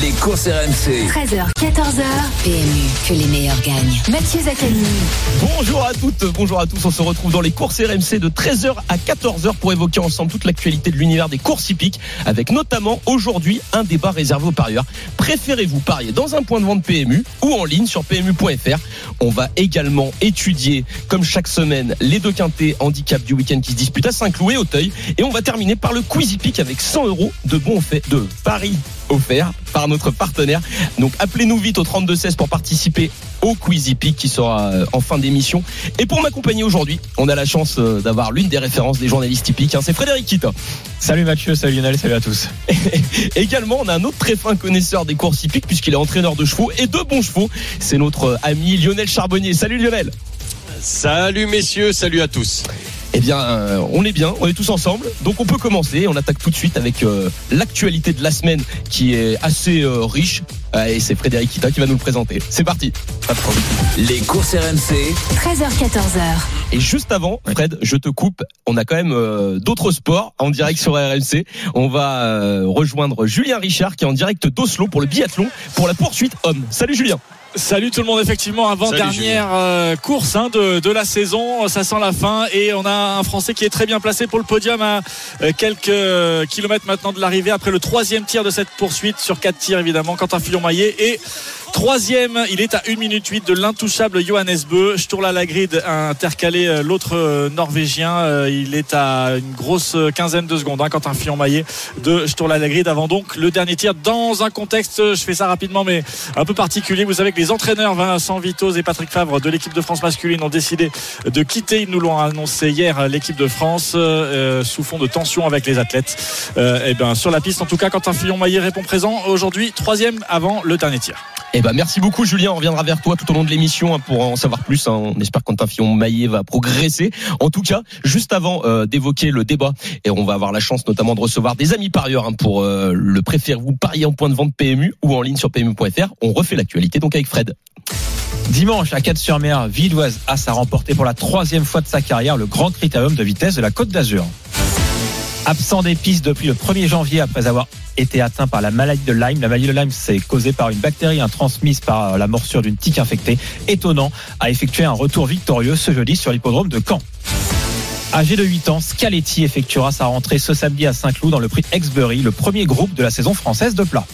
Les courses RMC. 13h, 14h. PMU, que les meilleurs gagnent. Mathieu Zaccani. Bonjour à toutes, bonjour à tous. On se retrouve dans les courses RMC de 13h à 14h pour évoquer ensemble toute l'actualité de l'univers des courses hippiques avec notamment aujourd'hui un débat réservé aux parieurs. Préférez-vous parier dans un point de vente PMU ou en ligne sur PMU.fr On va également étudier, comme chaque semaine, les deux quintés handicap du week-end qui se disputent à Saint-Cloud et Auteuil. Et on va terminer par le quiz hippique avec 100 euros de bons faits de paris offert par notre partenaire. Donc appelez-nous vite au 3216 pour participer au Quiz Hippique qui sera euh, en fin d'émission. Et pour m'accompagner aujourd'hui, on a la chance euh, d'avoir l'une des références des journalistes hippiques, hein, c'est Frédéric Kita. Salut Mathieu, salut Lionel, salut à tous. Également, on a un autre très fin connaisseur des courses hippiques puisqu'il est entraîneur de chevaux et de bons chevaux. C'est notre euh, ami Lionel Charbonnier. Salut Lionel. Salut messieurs, salut à tous. Eh bien, euh, on est bien, on est tous ensemble. Donc on peut commencer. On attaque tout de suite avec euh, l'actualité de la semaine qui est assez euh, riche. Euh, et c'est Frédéric Kita qui va nous le présenter. C'est parti. Pas de problème. Les courses RMC. 13h, 14h. Et juste avant, Fred, je te coupe. On a quand même euh, d'autres sports en direct sur RMC. On va euh, rejoindre Julien Richard qui est en direct d'Oslo pour le biathlon pour la poursuite homme. Salut Julien. Salut tout le monde, effectivement, avant-dernière euh, course hein, de, de la saison, ça sent la fin et on a un Français qui est très bien placé pour le podium à euh, quelques euh, kilomètres maintenant de l'arrivée après le troisième tir de cette poursuite sur quatre tirs évidemment, Quentin Fillon-Maillet et Troisième, il est à 1 minute 8 de l'intouchable Johannes Bö. Sturla Lagrid a intercalé euh, l'autre euh, norvégien. Euh, Il est à une grosse quinzaine de secondes. Hein, Quentin Fillon-Maillet de Sturla Lagrid avant donc le dernier tir dans un contexte, je fais ça rapidement, mais un peu particulier. Vous savez que les entraîneurs Vincent Vitoz et Patrick Favre de l'équipe de France masculine ont décidé de quitter, ils nous l'ont annoncé hier, l'équipe de France euh, sous fond de tension avec les athlètes. Euh, et ben, sur la piste, en tout cas, Quentin Fillon-Maillet répond présent aujourd'hui, troisième avant le dernier tir. Eh ben merci beaucoup Julien. On reviendra vers toi tout au long de l'émission hein, pour en savoir plus. hein. On espère que Quentin Fillon-Maillet va progresser. En tout cas, juste avant euh, d'évoquer le débat, et on va avoir la chance notamment de recevoir des amis parieurs hein, pour euh, le préférez-vous parier en point de vente PMU ou en ligne sur PMU.fr. On refait l'actualité donc avec Fred. Dimanche, à 4 sur mer Villoise As a remporté pour la troisième fois de sa carrière le grand critérium de vitesse de la Côte d'Azur. Absent des pistes depuis le 1er janvier après avoir été atteint par la maladie de Lyme. La maladie de Lyme, c'est causée par une bactérie hein, transmise par la morsure d'une tique infectée. Étonnant, a effectué un retour victorieux ce jeudi sur l'hippodrome de Caen. Âgé de 8 ans, Scaletti effectuera sa rentrée ce samedi à Saint-Cloud dans le prix Exbury, le premier groupe de la saison française de plat.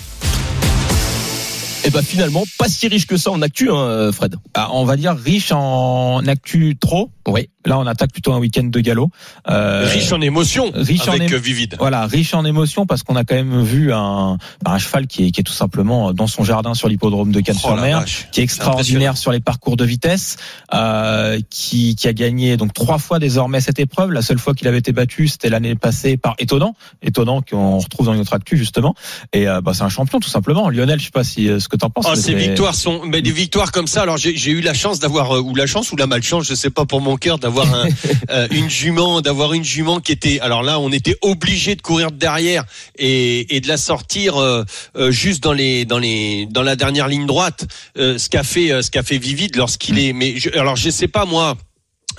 Et ben finalement, pas si riche que ça en actu, hein, Fred. Ah, on va dire riche en actu trop. Oui. Là, on attaque plutôt un week-end de galop. Euh, riche en émotions riche en avec émo- euh, Vivide. Voilà, riche en émotions parce qu'on a quand même vu un, un cheval qui est, qui est tout simplement dans son jardin sur l'hippodrome de Oh Cannes-sur-Mer, vache. qui est extraordinaire sur les parcours de vitesse, euh, qui, qui a gagné donc trois fois désormais cette épreuve. La seule fois qu'il avait été battu, c'était l'année passée par étonnant, étonnant qu'on retrouve dans notre actu justement. Et euh, bah, c'est un champion tout simplement. Lionel, je sais pas si euh, ce que t'en penses. Oh, ces victoires sont, mais des victoires comme ça. Alors j'ai j'ai eu la chance d'avoir ou la chance ou la malchance, je sais pas pour mon cœur, d'avoir un, euh, une jument, d'avoir une jument qui était. Alors là, on était obligé de courir derrière et, et de la sortir euh, euh, juste dans les dans les dans la dernière ligne droite. euh, ce qu'a fait ce qu'a fait Vivide lorsqu'il est. Mais je, alors je sais pas moi.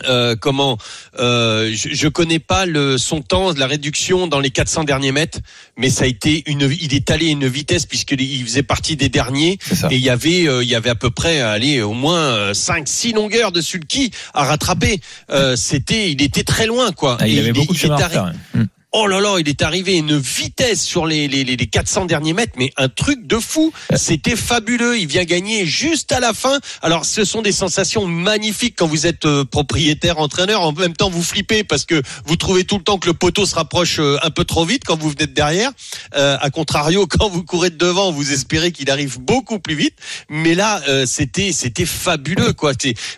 Euh, comment euh, je, je connais pas le son temps de la réduction dans les 400 derniers mètres mais ça a été une il est allé à une vitesse puisqu'il faisait partie des derniers. Et il y avait euh, il y avait à peu près allez au moins 5 6 longueurs de sulky à rattraper. Euh, c'était il était très loin quoi. Ah, il Et avait beaucoup de il Oh là là, il est arrivé à une vitesse sur les, les, les les 400 derniers mètres, mais un truc de fou. C'était fabuleux. Il vient gagner juste à la fin. Alors, ce sont des sensations magnifiques quand vous êtes euh, propriétaire, entraîneur. En même temps, vous flippez parce que vous trouvez tout le temps que le poteau se rapproche euh, un peu trop vite quand vous venez de derrière. Euh, à contrario, quand vous courez de devant, vous espérez qu'il arrive beaucoup plus vite. Mais là, euh, c'était c'était fabuleux, quoi.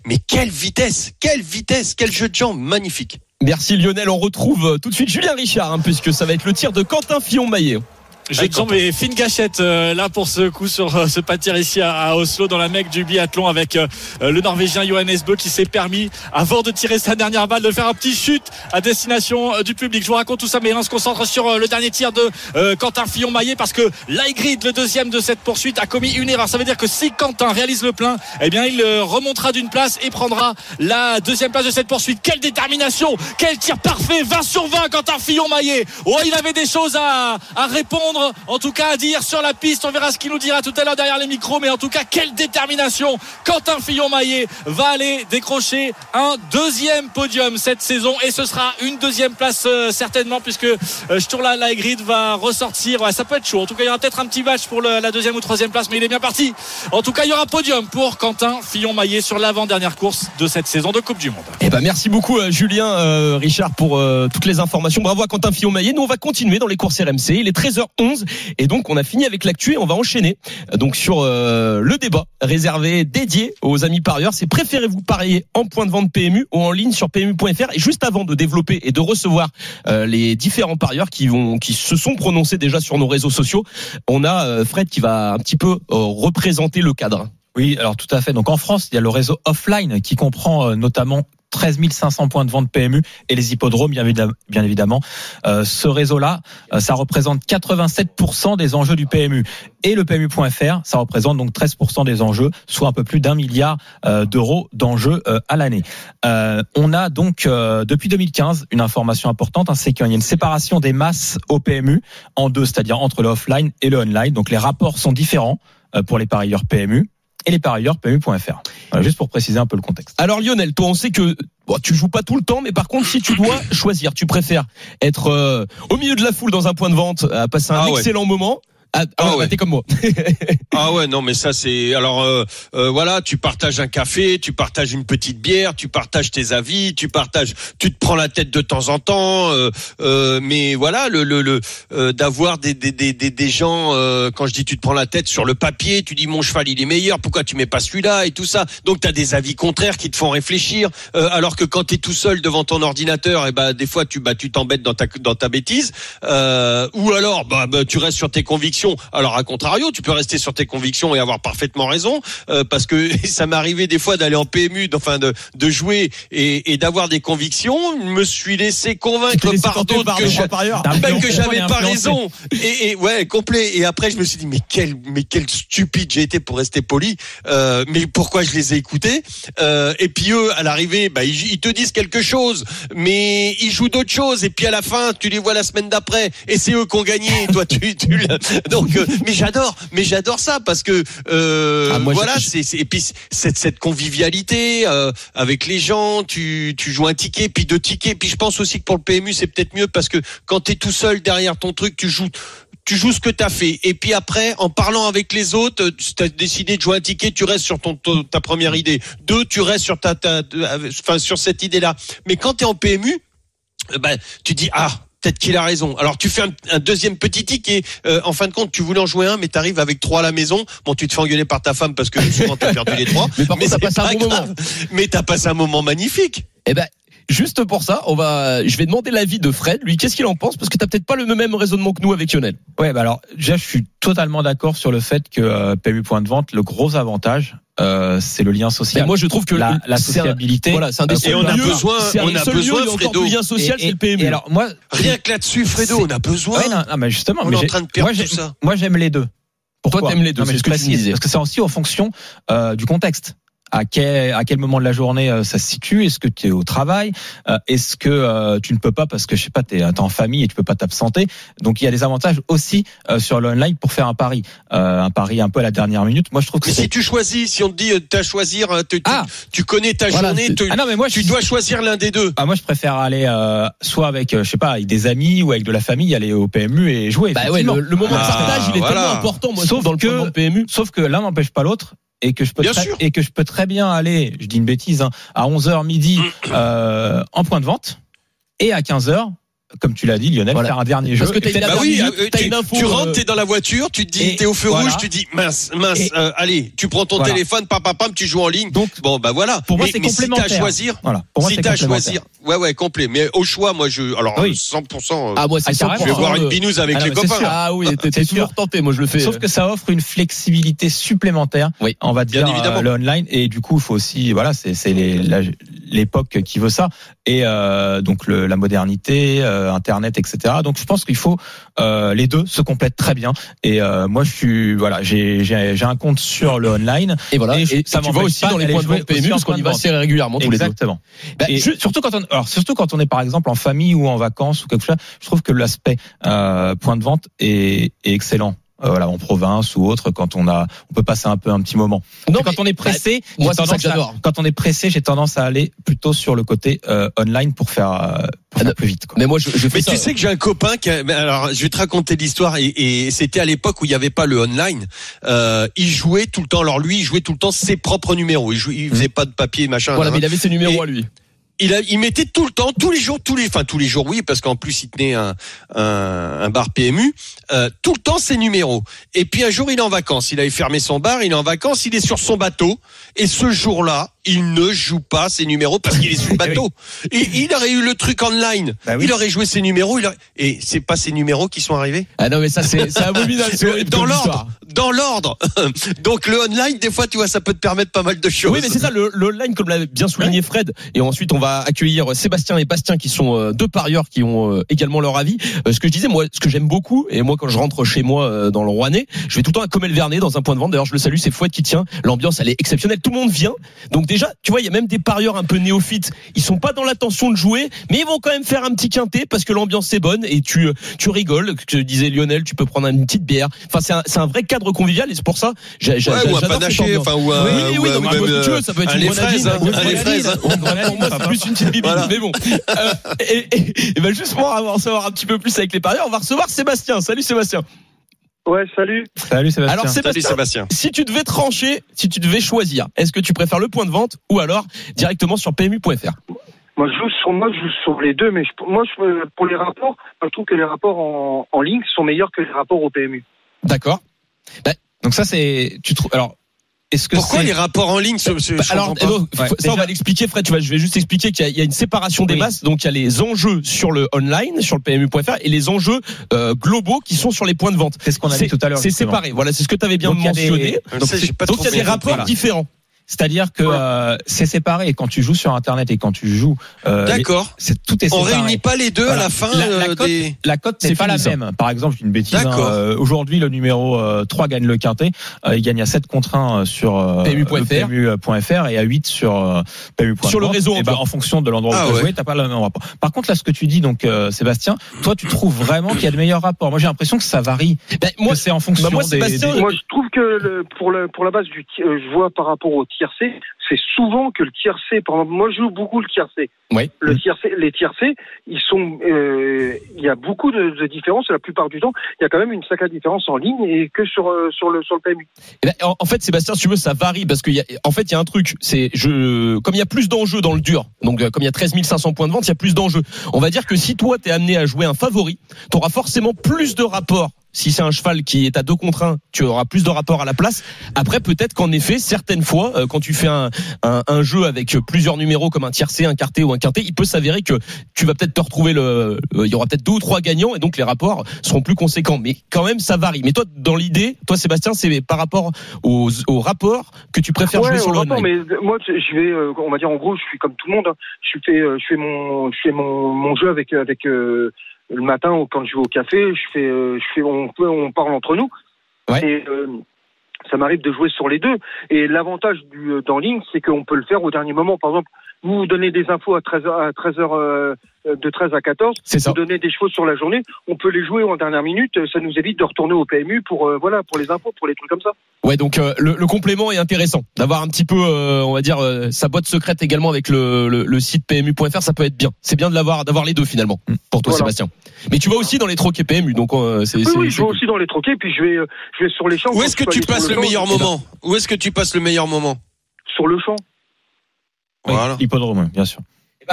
Mais quelle vitesse, quelle vitesse, quel jeu de jambes magnifique. Merci Lionel. On retrouve euh, tout de suite Julien Richard, hein, puisque ça va être le tir de Quentin Fillon-Maillet. Jambes et fine gâchette euh, là pour ce coup sur euh, ce pâtir ici à, à Oslo dans la mecque du biathlon avec euh, le Norvégien Johannes Bö qui s'est permis avant de tirer sa dernière balle de faire un petit chute à destination euh, du public. Je vous raconte tout ça mais on se concentre sur euh, le dernier tir de euh, Quentin Fillon-Maillet parce que Laigrid, le deuxième de cette poursuite, a commis une erreur. Ça veut dire que si Quentin réalise le plein, eh bien il euh, remontera d'une place et prendra la deuxième place de cette poursuite. Quelle détermination, quel tir parfait, 20 sur 20 Quentin Fillon-Maillet. Oh, il avait des choses à, à répondre, en tout cas à dire sur la piste. On verra ce qu'il nous dira tout à l'heure derrière les micros, mais en tout cas quelle détermination. Quentin Fillon-Maillet va aller décrocher un deuxième podium cette saison et ce sera une deuxième place euh, certainement puisque euh, Sturla Laigrid va ressortir. Ouais, ça peut être chaud. En tout cas, il y aura peut-être un petit match pour la deuxième ou troisième place, mais il est bien parti. En tout cas, il y aura podium pour Quentin Fillon-Maillet sur l'avant-dernière course de cette saison de Coupe du Monde. Eh ben merci beaucoup euh, Julien euh, Richard pour toutes les informations. Bravo à Quentin Fillon-Maillet. Nous on va continuer dans les courses RMC. Il est 13h11 et donc on a fini avec l'actu et on va enchaîner donc sur euh, le débat réservé dédié aux amis parieurs. C'est préférez-vous parier en point de vente PMU ou en ligne sur PMU.fr Et juste avant de développer et de recevoir euh, les différents parieurs qui vont qui se sont prononcés déjà sur nos réseaux sociaux, on a euh, Fred qui va un petit peu représenter le cadre. Oui, alors tout à fait. Donc en France, il y a le réseau offline qui comprend notamment 13 500 points de vente PMU et les hippodromes, bien évidemment. Euh, ce réseau-là, euh, ça représente 87% des enjeux du PMU. Et le PMU.fr, ça représente donc 13% des enjeux, soit un peu plus d'un milliard euh, d'euros d'enjeux euh, à l'année. On a donc depuis 2015 une information importante, hein, c'est qu'il y a une séparation des masses au PMU en deux, c'est-à-dire entre le offline et le online. Donc les rapports sont différents pour les parieurs PMU et les parieurs PMU.fr. Voilà, juste pour préciser un peu le contexte. Alors Lionel, toi on sait que bon, tu joues pas tout le temps, mais par contre si tu dois choisir, tu préfères être euh, au milieu de la foule dans un point de vente, à passer un Ah ouais. excellent moment. Ah, ah, Ah ouais, ouais. t'es comme moi. Ah ouais, non, mais ça c'est. Alors euh, euh, voilà, tu partages un café, tu partages une petite bière, tu partages tes avis, tu partages, tu te prends la tête de temps en temps, euh, euh, mais voilà, le le, le euh, d'avoir des des, des des des gens. euh, quand je dis tu te prends la tête sur le papier, tu dis mon cheval il est meilleur, pourquoi tu mets pas celui-là et tout ça. Donc t'as des avis contraires qui te font réfléchir. Euh, alors que quand t'es tout seul devant ton ordinateur, et ben des fois tu bah tu t'embêtes dans ta dans ta bêtise. Euh, ou alors bah, bah, tu restes sur tes convictions. Alors à contrario, tu peux rester sur tes convictions et avoir parfaitement raison, euh, parce que ça m'est arrivé des fois d'aller en PMU, enfin de, de jouer et, et d'avoir des convictions. Je me suis laissé convaincre laissé par d'autres que ben, j'avais pas raison. Et, et ouais complet. Et après je me suis dit mais quel mais quel stupide j'ai été pour rester poli. Euh, mais pourquoi je les ai écoutés? Euh, et puis eux à l'arrivée bah, ils, ils te disent quelque chose mais ils jouent d'autres choses. Et puis à la fin tu les vois la semaine d'après. Et c'est eux qui ont gagné. Et toi tu, tu donc euh, mais j'adore mais j'adore ça parce que euh, Ah, moi, voilà c'est c'est- et puis cette cette convivialité euh, avec les gens tu tu joues un ticket puis deux tickets puis je pense aussi que pour le PMU c'est peut-être mieux parce que quand tu es tout seul derrière ton truc tu joues tu joues ce que tu as fait. Et puis après en parlant avec les autres tu as décidé de jouer un ticket tu restes sur ton, ton- ta première idée. Deux tu restes sur ta, ta enfin sur cette idée là mais quand tu es en PMU euh, ben tu dis ah Peut-être qu'il a raison. Alors tu fais un, un deuxième petit ticket. Euh, en fin de compte, tu voulais en jouer un, mais tu arrives avec trois à la maison. Bon, tu te fais engueuler par ta femme parce que souvent t'as perdu les trois. Mais par contre, t'as passé un pas bon grave. moment. Mais t'as passé un moment magnifique. Eh ben, juste pour ça, on va, je vais demander l'avis de Fred. Lui, qu'est-ce qu'il en pense? Parce que t'as peut-être pas le même raisonnement que nous avec Lionel. Ouais, bah alors déjà, je suis totalement d'accord sur le fait que euh, PMU point de vente, le gros avantage, euh, c'est le lien social. Mais moi, je trouve que la, sociabilité. Voilà, c'est un des Euh, Et on a besoin, c'est un on des a besoin, Fredo. du lien social, et- c'est le PMU. Et alors moi, Rien que là-dessus, Fredo, on a besoin. ouais, non, non, mais justement, On mais est en j'ai- train de perdre moi, tout ça. Moi, j'aime les deux. Pourquoi t'aimes les deux, Non, mais c'est je ce que tu disais. Parce que c'est aussi en fonction euh, du contexte. À quel, à quel moment de la journée euh, ça se situe? Est-ce que tu es au travail? Euh, Est-ce que euh, tu ne peux pas parce que je sais pas, tu es, en famille et tu peux pas t'absenter? Donc il y a des avantages aussi euh, sur l'online pour faire un pari, Euh, un pari un peu à la dernière minute. Moi je trouve que Mais c'est si tu choisis, si on te dit euh, t'as à choisir, tu, tu- Ah. tu connais ta Voilà, journée, tu, ah non mais moi tu je dois choisir l'un des deux. ah, moi je préfère aller euh, soit avec euh, je sais pas avec des amis ou avec de la famille aller au PMU et jouer. Bah ouais, le, le moment de Ah, partage, il est voilà. tellement important, moi, je Sauf dans le que- de vente PMU. Sauf que l'un n'empêche pas l'autre et que je peux Bien très, sûr. et que je peux très bien aller, je dis une bêtise, hein, à 11h midi euh, en point de vente et à 15h comme tu l'as dit, Lionel, Voilà. faire un dernier jeu. Parce que une Bah oui, euh, tu, une info, tu euh, rentres, t'es dans la voiture, tu te dis, t'es au feu voilà. rouge, tu dis mince, mince, euh, allez, tu prends ton Voilà. téléphone, pam, pam, pam, tu joues en ligne. Donc, Bon, bah voilà. Pour moi, c'est mais si t'as à complémentaire. choisir, voilà. Pour moi, si t'as à complémentaire. choisir, ouais, ouais, complet. Mais au choix, moi, je, alors, Oui. 100%, euh, Ah, moi, c'est Ah, je vais 100%, boire euh, une binouse avec Ah, les c'est copains. sûr. Ah oui, t'es C'est t'es sûr. toujours tenté. Moi, je le fais. Sauf que ça offre une flexibilité supplémentaire, Oui. on va Bien dire, évidemment. euh, le online. Et du coup, il faut aussi, voilà, c'est l'époque qui veut ça. Et euh, donc la modernité, euh, Internet, etc. Donc je pense qu'il faut euh, les deux se complètent très bien. Et euh, moi, je suis, voilà, j'ai un compte sur le online. Et voilà. Et je- et ça aussi dans les points de vente PMU parce qu'on y va assez régulièrement tous les deux. Exactement. Bah, surtout quand on, alors surtout quand on est par exemple en famille ou en vacances ou quelque chose, je trouve que l'aspect euh, point de vente est, est excellent. Euh, voilà, en province ou autre, quand on a, on peut passer un peu un petit moment. Non, quand on est pressé, bah, moi, ça que tendance à- j'adore. quand on est pressé, j'ai tendance à aller plutôt sur le côté euh, online pour faire, euh, pour Ah, faire plus vite. Quoi. Mais moi, je, je fais Mais ça. tu sais que j'ai un copain qui a, alors je vais te raconter l'histoire et, et c'était à l'époque où il n'y avait pas le online. Euh, il jouait tout le temps. Alors lui, il jouait tout le temps ses propres numéros. Il, jouait, il faisait pas de papier machin. Voilà, mais il avait ses numéros Et- à lui. Il, a, il mettait tout le temps, tous les jours, tous les, enfin tous les jours, oui, parce qu'en plus il tenait un, un, un bar PMU, euh, tout le temps ses numéros. Et puis un jour il est en vacances, il avait fermé son bar, il est en vacances, il est sur son bateau, et ce jour-là, il ne joue pas ses numéros parce qu'il est sur le bateau. Et il aurait eu le truc online, Bah oui. il aurait joué ses numéros, il aurait... et c'est pas ses numéros qui sont arrivés? Ah non, mais ça, c'est abominable. Dans l'ordre, dans l'ordre. Donc le online, des fois, tu vois, ça peut te permettre pas mal de choses. Oui, mais c'est ça, le, le online, comme l'a bien souligné Fred. Et ensuite, on va accueillir Sébastien et Bastien, qui sont euh, deux parieurs qui ont euh, également leur avis. Euh, ce que je disais, moi, ce que j'aime beaucoup, et moi, quand je rentre chez moi dans le Rouennais, je vais tout le temps à Comel Vernet dans un point de vente. D'ailleurs, je le salue, c'est Fouette qui tient. L'ambiance, elle est exceptionnelle. Tout le monde vient. Donc déjà, tu vois, il y a même des parieurs un peu néophytes. Ils sont pas dans l'intention de jouer, mais ils vont quand même faire un petit quintet parce que l'ambiance est bonne et tu, tu rigoles. Que disait Lionel, tu peux prendre une petite bière. Enfin, c'est un, c'est un vrai cadre convivial et c'est pour ça, j'ai, Ouais, ou un panaché, enfin, ou un, Oui, oui, ou oui, un- non, vois même, tu veux, ça peut être un une grenadine, fraises, hein, une un grenadine. Pour moi, c'est plus une petite bibine, Voilà. mais bon. Euh, et, et, et ben juste pour avoir savoir un petit peu plus avec les parieurs, on va recevoir Sébastien. Salut Sébastien. Ouais, salut. Salut Sébastien. Alors Salut Sébastien, si tu devais trancher, si tu devais choisir, est-ce que tu préfères le point de vente ou alors directement sur PMU.fr Moi, je joue sur, moi, je joue sur les deux, mais je- moi, je, pour les rapports, je trouve que les rapports en, en ligne sont meilleurs que les rapports au PMU. D'accord. Donc ça c'est, tu trouves, alors, est-ce que Pourquoi les rapports en ligne se, se, Bah, je alors, comprends pas. donc, Ouais, ça on va l'expliquer, Fred. Tu vas, je vais juste expliquer qu'il y, a- il y a une séparation des masses. Donc il y a les enjeux sur le online, sur le PMU.fr, et les enjeux euh, globaux qui sont sur les points de vente. c'est ce qu'on a dit tout à l'heure. C'est séparé. Voilà, c'est ce que tu avais bien Donc, des- mentionné. Donc il y a des rapports différents. C'est-à-dire que euh, c'est séparé. Et quand tu joues sur Internet et quand tu joues, euh, D'accord. c'est tout est On séparé. réunit pas les deux à la fin La- la euh, cote- des. La cote C'est n'est pas la ça. même. Par exemple, une bêtise. hein, D'accord. euh, Aujourd'hui, le numéro euh, 3 gagne le quintet. Euh, il gagne à 7 contre 1 sur euh, PMU.fr. Et à 8 sur euh, PMU.fr. Sur le réseau Et ben, encore. en fonction de l'endroit Ah où tu ouais. as joué, t'as pas le même rapport. Par contre, là, ce que tu dis, donc euh, Sébastien, toi, tu trouves vraiment qu'il y a de meilleurs rapports. Moi, j'ai l'impression que ça varie. Ben, Moi, c'est en fonction bah, moi, des, Sébastien, des- Moi, je trouve que le, pour, le, pour la base du, euh, je vois par rapport au tiercé, c'est souvent que le tiercé, par exemple, moi, je joue beaucoup le tiercé. Oui. Le tiercé, les tiercés, ils sont, euh, il y a beaucoup de, de différences. La plupart du temps, il y a quand même une sacrée différence en ligne et que sur, euh, sur le, sur le PMU. Eh ben, en, en fait, Sébastien, si tu veux, ça varie parce qu'il y a, en fait, il y a un truc. C'est, je, comme il y a plus d'enjeux dans le dur, donc euh, comme il y a 13 500 points de vente, il y a plus d'enjeux. On va dire que si toi t'es amené à jouer un favori, tu auras forcément plus de rapports. Si c'est un cheval qui est à deux contre un, tu auras plus de rapports à la place. Après, peut-être qu'en effet, certaines fois, euh, quand tu fais un, un, un jeu avec plusieurs numéros comme un tiercé, un quarté ou un quintet, il peut s'avérer que tu vas peut-être te retrouver le, euh, il y aura peut-être deux ou trois gagnants et donc les rapports seront plus conséquents. Mais quand même, ça varie. Mais toi, dans l'idée, toi, Sébastien, c'est par rapport aux, aux rapports que tu préfères jouer Ouais, sur on le online. mais moi, je vais, euh, on va dire en gros, je suis comme tout le monde. hein. Je fais, euh, je fais mon, je fais mon, mon jeu avec, avec euh, le matin ou quand je vais au café. Je fais, je fais, on on parle entre nous. Ouais. Et euh, ça m'arrive de jouer sur les deux. Et l'avantage du euh, d'en ligne, c'est qu'on peut le faire au dernier moment. Par exemple, vous donnez des infos à 13 à 13 heures, euh, de 13 à 14. C'est ça. Vous donnez des chevaux sur la journée. On peut les jouer en dernière minute. Ça nous évite de retourner au PMU pour, euh, voilà, pour les infos, pour les trucs comme ça. Ouais, donc euh, le, le complément est intéressant. D'avoir un petit peu, euh, on va dire, euh, sa boîte secrète également avec le, le, le site PMU.fr, ça peut être bien. C'est bien de l'avoir, d'avoir les deux finalement pour toi, Voilà. Sébastien. Mais tu vas aussi dans les troquets PMU, donc euh, c'est. Oui, c'est- oui, je vais cool. aussi dans les troquets, puis je vais, euh, je vais sur les champs. Où est-ce que tu passes le champ, meilleur moment? Où est-ce que tu passes le meilleur moment? Sur le champ. Oui, Voilà. l'hippodrome, bien sûr.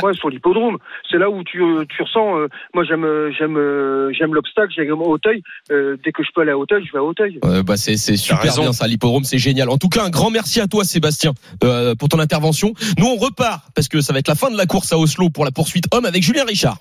Ouais, sur l'hippodrome. C'est là où tu, euh, tu ressens. euh, moi, j'aime, euh, j'aime, euh, j'aime l'obstacle. J'aime Hauteuil. Euh, dès que je peux aller à Hauteuil, je vais à Hauteuil. Euh, bah c'est c'est super raison. bien ça l'hippodrome c'est génial en tout cas un grand merci à toi Sébastien euh, pour ton intervention nous on repart parce que ça va être la fin de la course à Oslo pour la poursuite homme avec Julien Richard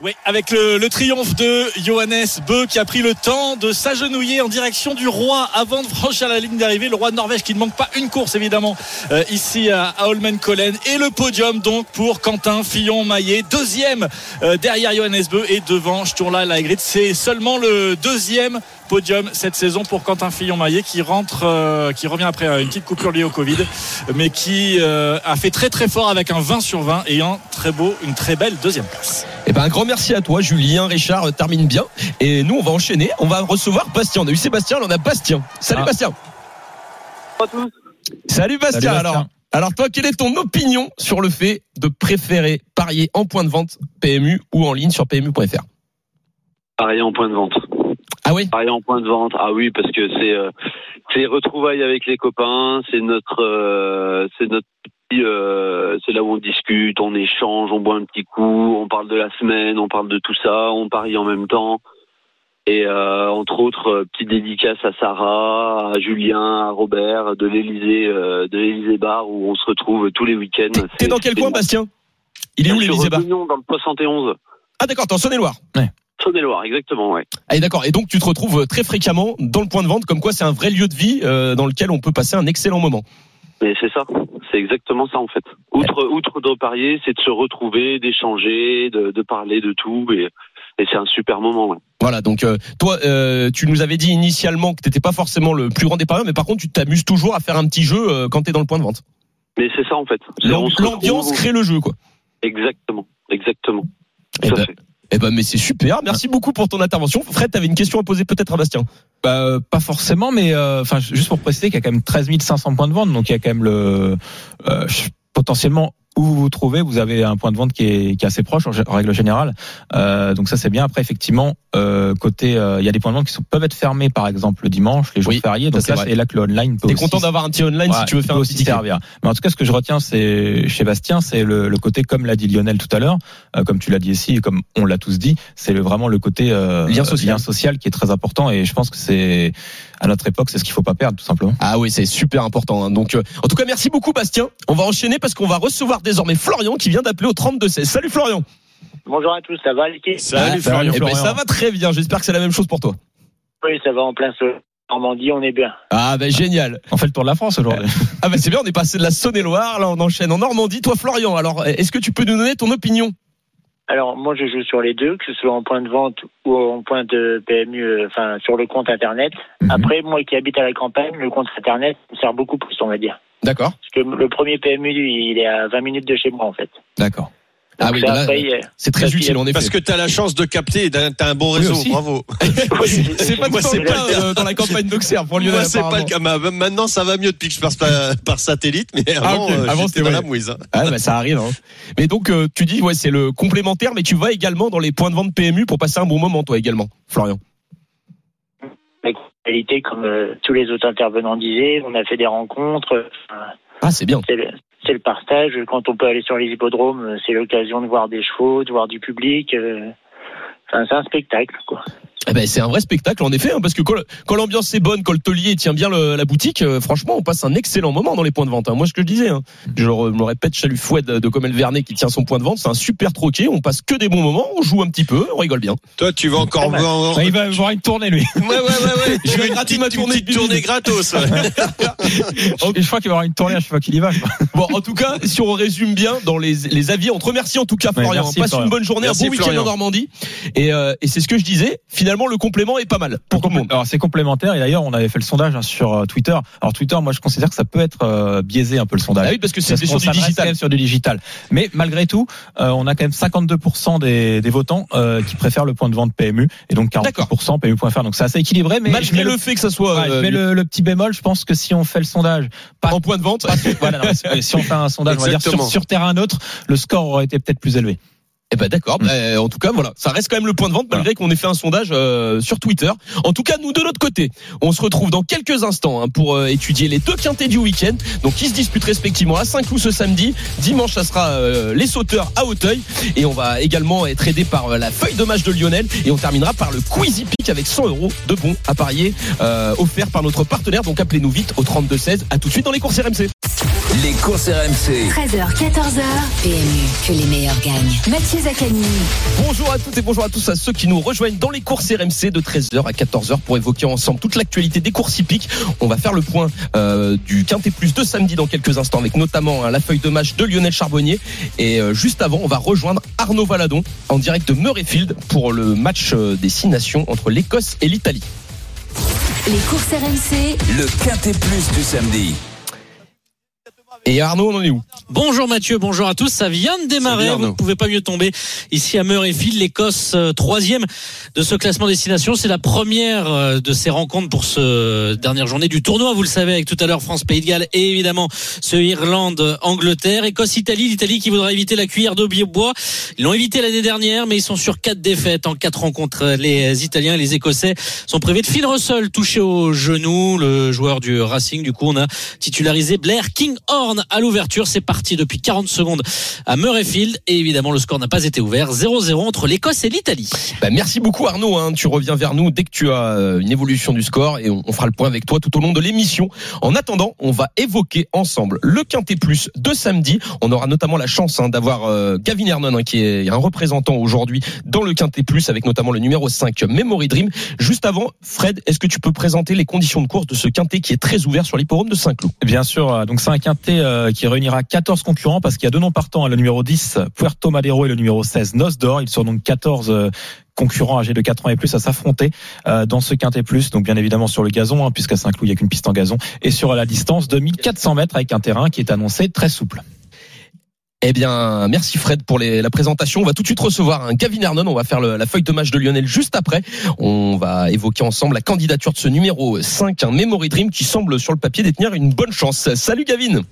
Oui, avec le, triomphe de Johannes Beu qui a pris le temps de s'agenouiller en direction du roi avant de franchir la ligne d'arrivée. Le roi de Norvège qui ne manque pas une course évidemment euh, ici à, à Holmenkollen. Et le podium donc pour Quentin Fillon-Maillet. Deuxième euh, derrière Johannes Beu et devant Sturla Laegrit. C'est seulement le deuxième podium cette saison pour Quentin Fillon-Maillet qui rentre, euh, qui revient après une petite coupure liée au Covid, mais qui euh, a fait très très fort avec un 20 sur 20 et un très beau, une très belle deuxième place. Eh ben un grand merci à toi Julien. Richard euh, termine bien. Et nous on va enchaîner. On va recevoir Bastien. On a eu Sébastien là on a Bastien. Salut Ah. Bastien. Salut Bastien. Salut, Bastien. alors alors toi quelle est ton opinion sur le fait de préférer parier en point de vente PMU ou en ligne sur PMU.fr Pareil en point de vente. Ah oui Pareil en point de vente. Ah oui, parce que c'est euh, c'est retrouvailles avec les copains, c'est notre euh, c'est notre petit, euh, c'est là où on discute, on échange, on boit un petit coup, on parle de la semaine, on parle de tout ça, on parie en même temps. Et euh, entre autres, euh, petite dédicace à Sarah, à Julien, à Robert de l'Élysée, euh, de l'Élysée Bar où on se retrouve tous les week-ends. T'es- dans quel coin. Bastien? Il est où Sur l'Élysée Bar? Dans le 71. ah d'accord t'es en Saône-et-Loire Saône-et-Loire, exactement, ouais. Ah d'accord. Et donc tu te retrouves très fréquemment dans le point de vente, comme quoi c'est un vrai lieu de vie euh, dans lequel on peut passer un excellent moment. Mais c'est ça, c'est exactement ça en fait. Outre, outre de parier, c'est de se retrouver, d'échanger, de, de parler de tout, et, et c'est un super moment. Ouais. Voilà. Donc euh, toi, euh, tu nous avais dit initialement que t'étais pas forcément le plus grand des parieurs, mais par contre tu t'amuses toujours à faire un petit jeu euh, quand t'es dans le point de vente. Mais c'est ça en fait. L'ambiance crée le jeu, quoi. Exactement, exactement. Eh ben. Eh ben, mais c'est super. Merci beaucoup pour ton intervention. Fred, t'avais une question à poser peut-être à Bastien. Bah, euh, pas forcément, mais euh, enfin juste pour préciser qu'il y a quand même 13 500 points de vente, donc il y a quand même le euh, potentiellement où vous vous trouvez, vous avez un point de vente qui est, qui est assez proche en, règle générale. Euh, donc ça c'est bien. Après effectivement euh, côté euh, il y a des points de vente qui sont, peuvent être fermés par exemple le dimanche, les jours Oui, fériés. Donc ça, c'est là que le online peut T'es content d'avoir un petit online si tu veux faire un aussi ticket. servir. Mais en tout cas, ce que je retiens, c'est chez Bastien, c'est le, le côté, comme l'a dit Lionel tout à l'heure, euh, comme tu l'as dit ici, comme on l'a tous dit, c'est vraiment le côté euh, Lien social. social qui est très important. Et je pense que c'est à notre époque, c'est ce qu'il faut pas perdre, tout simplement. Ah oui, c'est super important. hein. Donc, euh, en tout cas, merci beaucoup, Bastien. On va enchaîner parce qu'on va recevoir désormais Florian qui vient d'appeler au 32 16. Salut Florian. Bonjour à tous, ça va l'équipe Salut Florian. Eh ben, Florian. ça va très bien. J'espère que c'est la même chose pour toi. Oui, ça va en plein soleil. Normandie, on est bien. Ah ben génial. On fait le tour de la France aujourd'hui. Ah ben c'est bien, on est passé de la Saône-et-Loire, là on enchaîne en Normandie. Toi Florian, alors est-ce que tu peux nous donner ton opinion? Alors, moi, je joue sur les deux, que ce soit en point de vente ou en point de PMU, euh, enfin, sur le compte Internet. Mhm. Après, moi qui habite à la campagne, le compte Internet me sert beaucoup plus, on va dire. D'accord. Parce que le premier PMU, il est à 20 minutes de chez moi, en fait. D'accord. Ah oui, c'est très utile en effet. Parce que tu as la chance de capter et t'as t'as un bon réseau. Bravo. c'est pas Moi, c'est pas euh, dans la campagne d'Auxerre pour Lionel. Moi, c'est pas le cas. Ma- Maintenant, ça va mieux depuis que je passe par, par satellite, mais avant, ok. euh, Avant, j'étais c'était dans ouais. la mouise. hein. Ah bah ça arrive. hein. Mais donc euh, tu dis ouais c'est le complémentaire, mais tu vas également dans les points de vente PMU pour passer un bon moment toi également, Florian. la qualité, comme euh, tous les autres intervenants disaient, on a fait des rencontres. euh, Ah c'est bien. C'est le, partage. Quand on peut aller sur les hippodromes, euh, c'est l'occasion de voir des chevaux, de voir du public. euh, Enfin, c'est un spectacle, quoi. Eh ben, c'est un vrai spectacle en effet, hein, parce que quand, l'ambiance est bonne, quand le taulier tient bien le- la boutique, euh, franchement, on passe un excellent moment dans les points de vente. hein. Moi, ce que je disais, hein, je le re- me le répète, Chalut Fouet de, de Comel Vernet qui tient son point de vente, c'est un super troquet. On passe que des bons moments, on joue un petit peu, on rigole bien. Toi, tu vas encore. Ouais, il va avoir une tournée lui. Ouais, ouais, ouais, ouais. Je vais gratter ma une tournée petite tournée gratos. ouais. Et je crois qu'il va avoir une tournée à chaque fois qu'il y va. je. Bon, en tout cas, si on résume bien dans les, les avis, on te remercie en tout cas, Ouais, Florian. merci, Passe Florian. une bonne journée, Merci, un bon week-end en Normandie. Et, euh, et c'est ce que je disais. Finalement, le complément est pas mal pour tout le monde. Alors c'est complémentaire et d'ailleurs on avait fait le sondage hein, sur euh, Twitter. Alors Twitter, moi je considère que ça peut être euh, biaisé un peu le sondage. Ah oui, parce que c'est sur du digital. sur du digital. Mais malgré tout, euh, on a quand même 52% des, des votants euh, qui préfèrent le point de vente PMU et donc 40% PMU.fr. Donc c'est assez équilibré. Mais je Malgré mets le, le, fait que ça soit ouais, je euh, mets le, le petit bémol. Je pense que si on fait le sondage, pas, en point de vente, pas- voilà, non, si- on fait un sondage, on va dire sur, sur terrain neutre, le score aurait été peut-être plus élevé. Eh ben d'accord. Bah, en tout cas, voilà, ça reste quand même le point de vente malgré qu'on ait fait un sondage euh, sur Twitter. En tout cas, nous de notre côté, on se retrouve dans quelques instants hein, pour euh, étudier les deux quintés du week-end. Donc, qui se disputent respectivement à Saint-Cloud ce samedi. Dimanche, ça sera euh, les sauteurs à Hauteuil et on va également être aidé par la feuille de match de Lionel et on terminera par le Quizy Pick avec 100 euros de bons à parier euh, offerts par notre partenaire. Donc, appelez-nous vite au 32 16. À tout de suite dans les courses RMC. Les courses RMC. 13h, 14h. PMU, que les meilleurs gagnent. Mathieu Zaccani. Bonjour à toutes et bonjour à tous à ceux qui nous rejoignent dans les courses RMC de 13h à 14h pour évoquer ensemble toute l'actualité des courses hippiques. On va faire le point euh, du Quintet Plus de samedi dans quelques instants avec notamment hein, la feuille de match de Lionel Charbonnier. Et euh, juste avant, on va rejoindre Arnaud Valadon en direct de Murrayfield pour le match euh, des six nations entre l'Écosse et l'Italie. Les courses RMC. Le Quintet Plus du samedi. Et Arnaud, on en est où? Bonjour Mathieu, bonjour à tous. Ça vient de démarrer. Salut, Vous ne pouvez pas mieux tomber ici à Murrayfield, l'Écosse euh, troisième de ce classement destination. C'est la première euh, de ces rencontres pour ce dernière journée du tournoi. Vous le savez, avec tout à l'heure France Pays de Galles et évidemment ce Irlande Angleterre, Écosse Italie. L'Italie qui voudra éviter la cuillère de bois. Ils l'ont évité l'année dernière, mais ils sont sur quatre défaites en quatre rencontres. Les Italiens et les Écossais sont privés de Phil Russell, touché au genou, le joueur du Racing. Du coup, on a titularisé Blair Kinghorn à l'ouverture. C'est parti depuis 40 secondes à Murrayfield. Et évidemment, le score n'a pas été ouvert. 0-0 entre l'Écosse et l'Italie. Bah, merci beaucoup Arnaud. hein. Tu reviens vers nous dès que tu as euh, une évolution du score et on, on fera le point avec toi tout au long de l'émission. En attendant, on va évoquer ensemble le Quintet Plus de samedi. On aura notamment la chance hein, d'avoir euh, Gavin Hernon hein, qui est un représentant aujourd'hui dans le Quintet Plus avec notamment le numéro 5 Memory Dream. Juste avant, Fred, est-ce que tu peux présenter les conditions de course de ce Quintet qui est très ouvert sur l'hipporome de Saint-Cloud? Bien sûr, euh, donc c'est un quintet euh, qui réunira 14 concurrents parce qu'il y a deux noms partants, hein, le numéro 10 Puerto Madero et le numéro 16 Nosdor. Ils sont donc 14 euh, concurrents âgés de 4 ans et plus à s'affronter euh, dans ce quintet. Donc bien évidemment sur le gazon, hein, puisqu'à Saint-Cloud il n'y a qu'une piste en gazon, et sur la distance de 1400 mètres avec un terrain qui est annoncé très souple. Eh bien, merci Fred pour la présentation. On va tout de suite recevoir un Gavin Hernon. On va faire la feuille de match de Lionel juste après. On va évoquer ensemble la candidature de ce numéro 5, un Memory Dream qui semble sur le papier détenir une bonne chance. Salut Gavin.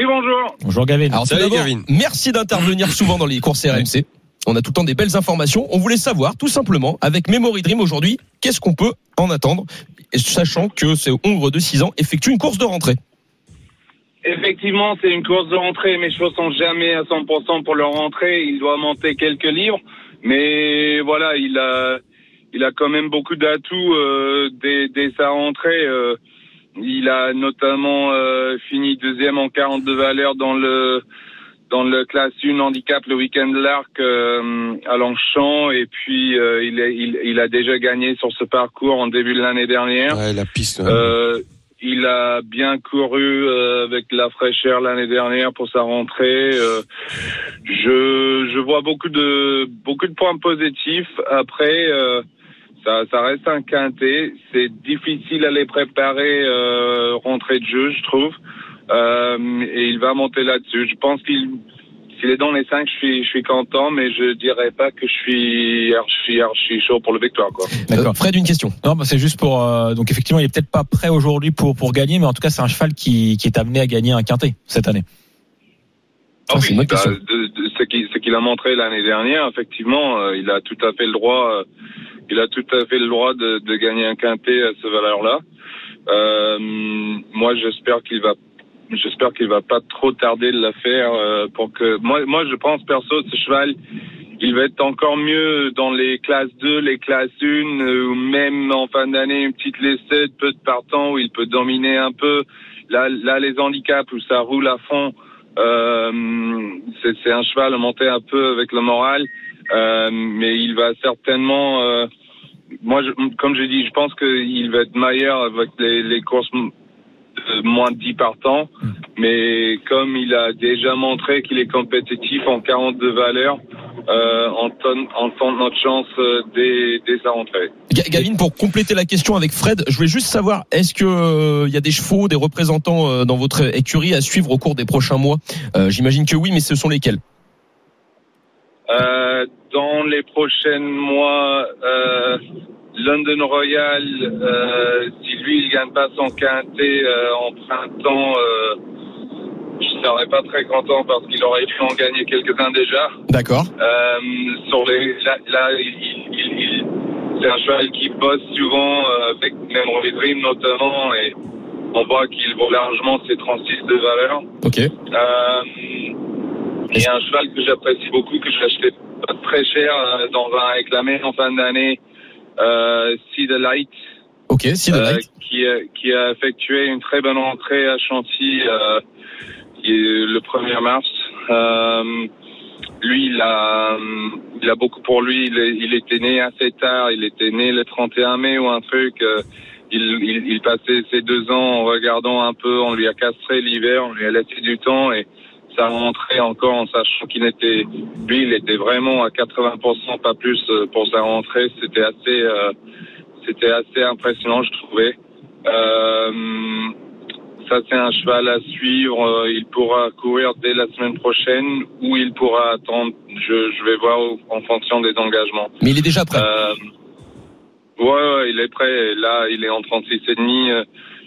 Oui, bonjour. Bonjour Gavin. Alors Salut, Gavin. merci d'intervenir souvent dans les courses RMC. On a tout le temps des belles informations. On voulait savoir, tout simplement, avec Memory Dream aujourd'hui, qu'est-ce qu'on peut en attendre, sachant que ce Hongre de 6 ans effectue une course de rentrée. Effectivement, c'est une course de rentrée. Mes chevaux sont jamais à 100% pour leur rentrée. Il doit monter quelques livres. Mais voilà, il a, il a quand même beaucoup d'atouts euh, dès, dès sa rentrée. euh. Il a notamment euh, fini deuxième en 42 valeurs dans le dans le classe 1 handicap le week-end de l'Arc euh, à Longchamp. Et puis, euh, il, est- il, il a déjà gagné sur ce parcours en début de l'année dernière. Ouais, la piste. Euh, il a bien couru euh, avec la fraîcheur l'année dernière pour sa rentrée. Euh, je, je vois beaucoup de beaucoup de points positifs. Après, euh, ça, ça reste un quintet. C'est difficile à les préparer euh, rentrée de jeu, je trouve. Euh, et il va monter là-dessus. Je pense qu'il s'il est dans les cinq, je suis, je suis content, mais je dirais pas que je suis archi, archi chaud pour le victoire, quoi. D'accord. Euh, Fred, une question. Non, bah, c'est juste pour. euh, donc effectivement, il est peut-être pas prêt aujourd'hui pour pour gagner, mais en tout cas, c'est un cheval qui qui est amené à gagner un quintet cette année. Ah Ah, c'est oui, une bonne bah, question. de, de ce qu'il ce qu'il a montré l'année dernière, effectivement, euh, il a tout à fait le droit. euh, il a tout à fait le droit de, de gagner un quintet à ce valeur-là. Euh, moi, j'espère qu'il va. J'espère qu'il va pas trop tarder de la faire euh, pour que moi moi je pense perso ce cheval il va être encore mieux dans les classes 2, les classes 1 euh, ou même en fin d'année une petite laissée de peu de partant où il peut dominer un peu là là les handicaps où ça roule à fond euh, c'est un cheval à monter un peu avec le moral, euh, mais il va certainement. Euh, moi, je, comme j'ai dit, je pense qu'il va être meilleur avec les, les courses de moins de 10 partants, mais comme il a déjà montré qu'il est compétitif en 42 valeurs, euh, on, tente, on tente notre chance euh, dès, dès sa rentrée. Ga- Gavin, pour compléter la question avec Fred, je voulais juste savoir, est-ce que euh, il y a des chevaux, des représentants euh, dans votre écurie à suivre au cours des prochains mois? Euh, J'imagine que oui, mais ce sont lesquels? Euh, dans les prochains mois, euh, London Royal, euh, si lui il gagne pas son quintet euh, en printemps, euh, serait pas très content parce qu'il aurait dû en gagner quelques-uns déjà. D'accord. Sur les, là, là, il, il- il- il- c'est un cheval qui bosse souvent avec Memory Dream notamment et on voit qu'il vaut largement ses 36 de valeur. Ok. Euh, il y a un cheval que j'apprécie beaucoup, que j'ai acheté pas très cher euh, dans un réclamé en fin d'année, euh, See the Light, Ok, si de euh, light. qui, a, qui a effectué une très bonne entrée à Chantilly euh, qui est le 1er mars. Euh, lui, il a, il a beaucoup pour lui. Il était né assez tard. Il était né le 31 mai ou un truc. euh, il, il, il passait ses deux ans en regardant un peu. On lui a castré l'hiver. On lui a laissé du temps et ça rentrée encore en sachant qu'il était, lui, il était vraiment à 80%, pas plus euh, pour sa rentrée. C'était assez, euh, c'était assez impressionnant, je trouvais. Euh, ça, c'est un cheval à suivre. Euh, Il pourra courir dès la semaine prochaine ou il pourra attendre. Je, je vais voir en fonction des engagements. Mais il est déjà prêt. Euh, ouais, ouais, il est prêt. Là, il est en 36 et demi. Euh,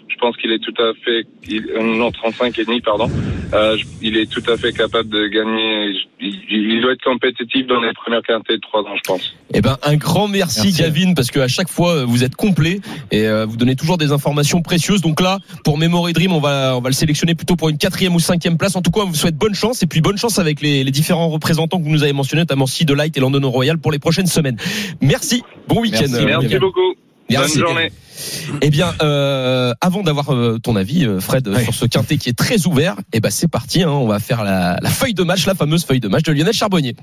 Je pense qu'il est tout à fait, il, non, 35 et demi, pardon. Euh, il est tout à fait capable de gagner. Il, il doit être compétitif dans les premières quintées de 3 ans, je pense. Eh ben, un grand merci, Merci. Gavin, parce que à chaque fois euh, vous êtes complet et euh, vous donnez toujours des informations précieuses. Donc là, pour Memory Dream, on va on va le sélectionner plutôt pour une quatrième ou cinquième place. En tout cas, on vous souhaite bonne chance et puis bonne chance avec les, les différents représentants que vous nous avez mentionnés, notamment Sea Light et London Royal pour les prochaines semaines. Merci, bon week-end. Merci. beaucoup. Merci. Bonne journée. Eh bien, euh, avant d'avoir euh, ton avis, euh, Fred, Ouais. sur ce quintet qui est très ouvert, eh ben c'est parti. Hein, on va faire la, la feuille de match, la fameuse feuille de match de Lionel Charbonnier.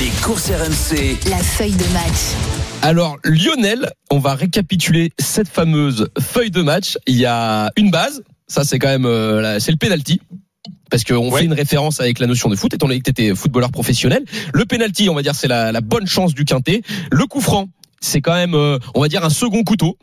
Les courses RMC. La feuille de match. Alors Lionel, on va récapituler cette fameuse feuille de match. Il y a une base, ça c'est quand même euh, la- c'est le penalty. Parce qu'on Ouais. fait une référence avec la notion de foot, étant donné que tu étais footballeur professionnel. Le penalty, on va dire, c'est la, la bonne chance du quintet. Le coup franc, c'est quand même, euh, on va dire, un second couteau.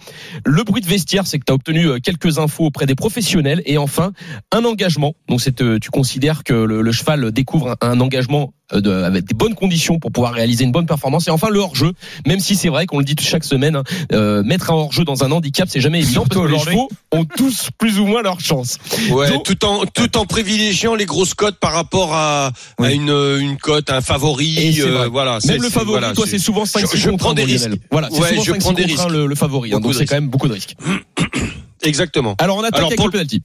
Le bruit de vestiaire, c'est que tu as obtenu euh, quelques infos auprès des professionnels. Et enfin, un engagement. Donc, euh, tu considères que le, cheval découvre un, engagement de- avec des bonnes conditions pour pouvoir réaliser une bonne performance. Et enfin, le hors-jeu. Même si c'est vrai qu'on le dit chaque semaine, hein, euh, mettre un hors-jeu dans un handicap, c'est jamais évident parce que les chevaux ont tous plus ou moins leur chance. Ouais, Donc- tout en tout en privilégiant les grosses cotes par rapport à, à une une cote, un favori. euh, voilà, Même le favori, voilà, toi, c'est- souvent 5 je- je prends des risques. Voilà, c'est Ouais, souvent je 5 prends des 6 contre un, risques. le, le favori. hein, Beaucoup donc c'est quand même beaucoup de risques. Exactement. Alors on attaque Alors, avec pour le penalty.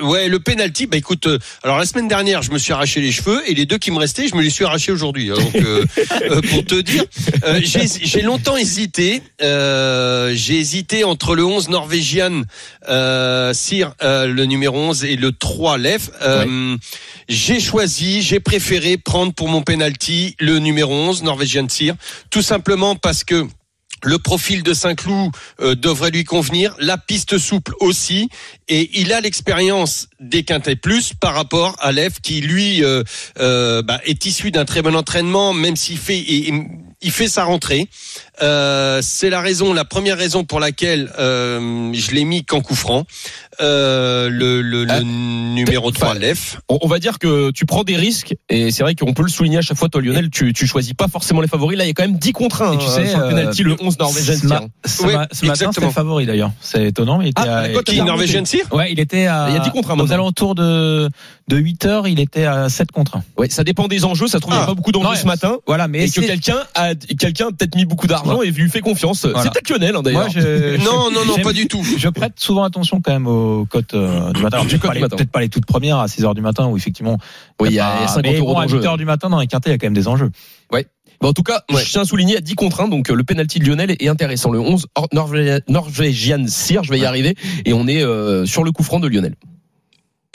Ouais, le penalty. Bah écoute, euh, alors la semaine dernière, je me suis arraché les cheveux et les deux qui me restaient, je me les suis arrachés aujourd'hui. hein. Donc euh, euh, pour te dire, j'ai longtemps hésité. J'ai hésité entre le 11 norvégienne euh, Sir, le numéro 11 et le 3 Lef. J'ai choisi, j'ai préféré prendre pour mon penalty le numéro 11 norvégienne Sir, tout simplement parce que le profil de Saint-Cloud euh, devrait lui convenir, la piste souple aussi, et il a l'expérience des quintets plus par rapport à Lev qui lui euh, euh, bah, est issu d'un très bon entraînement, même s'il fait il fait sa rentrée. Euh, c'est la raison, la première raison pour laquelle euh, je l'ai mis qu'en coup franc. Euh, le, le, le Ah, numéro 3 enfin, Lev. On, on va dire que tu prends des risques et c'est vrai qu'on peut le souligner à chaque fois toi Lionel tu, tu choisis pas forcément les favoris là il y a quand même 10 contre 1 Et tu hein, sais, sur le euh, penalty le 11 norvégien tiens. ce Ouais, ma- ce matin, exactement. c'était le favori d'ailleurs. C'est étonnant, mais il était Ah, à- Qui est Norvégienne Sir Ouais, il était à, Il y a 10 contre un aux maintenant. alentours de, de 8 heures, il était à 7 contre 1. Ouais, ça dépend des enjeux, ça se trouve il n'y a Ah. pas beaucoup d'enjeux ce matin Voilà, mais et que quelqu'un a quelqu'un a peut-être mis beaucoup d'argent et lui fait confiance. Voilà. C'est peut-être Lionel hein, d'ailleurs. Non, non, non, pas du tout. Je prête souvent attention quand même aux cotes euh, du matin. Alors, Du peut-être pas, les- matin. peut-être pas les toutes premières à 6 heures du matin où effectivement. Oui, il y a pas- 50 mais euros bon, à d'enjeu. 8 heures du matin dans les quintés, il y a quand même des enjeux. Bon, en tout cas, Ouais. je tiens à souligner à 10 contre 1, donc euh, le penalty de Lionel est intéressant. Le 11 Or- Norvé- Norvégian Sir, je vais y arriver, et on est euh, sur le coup franc de Lionel.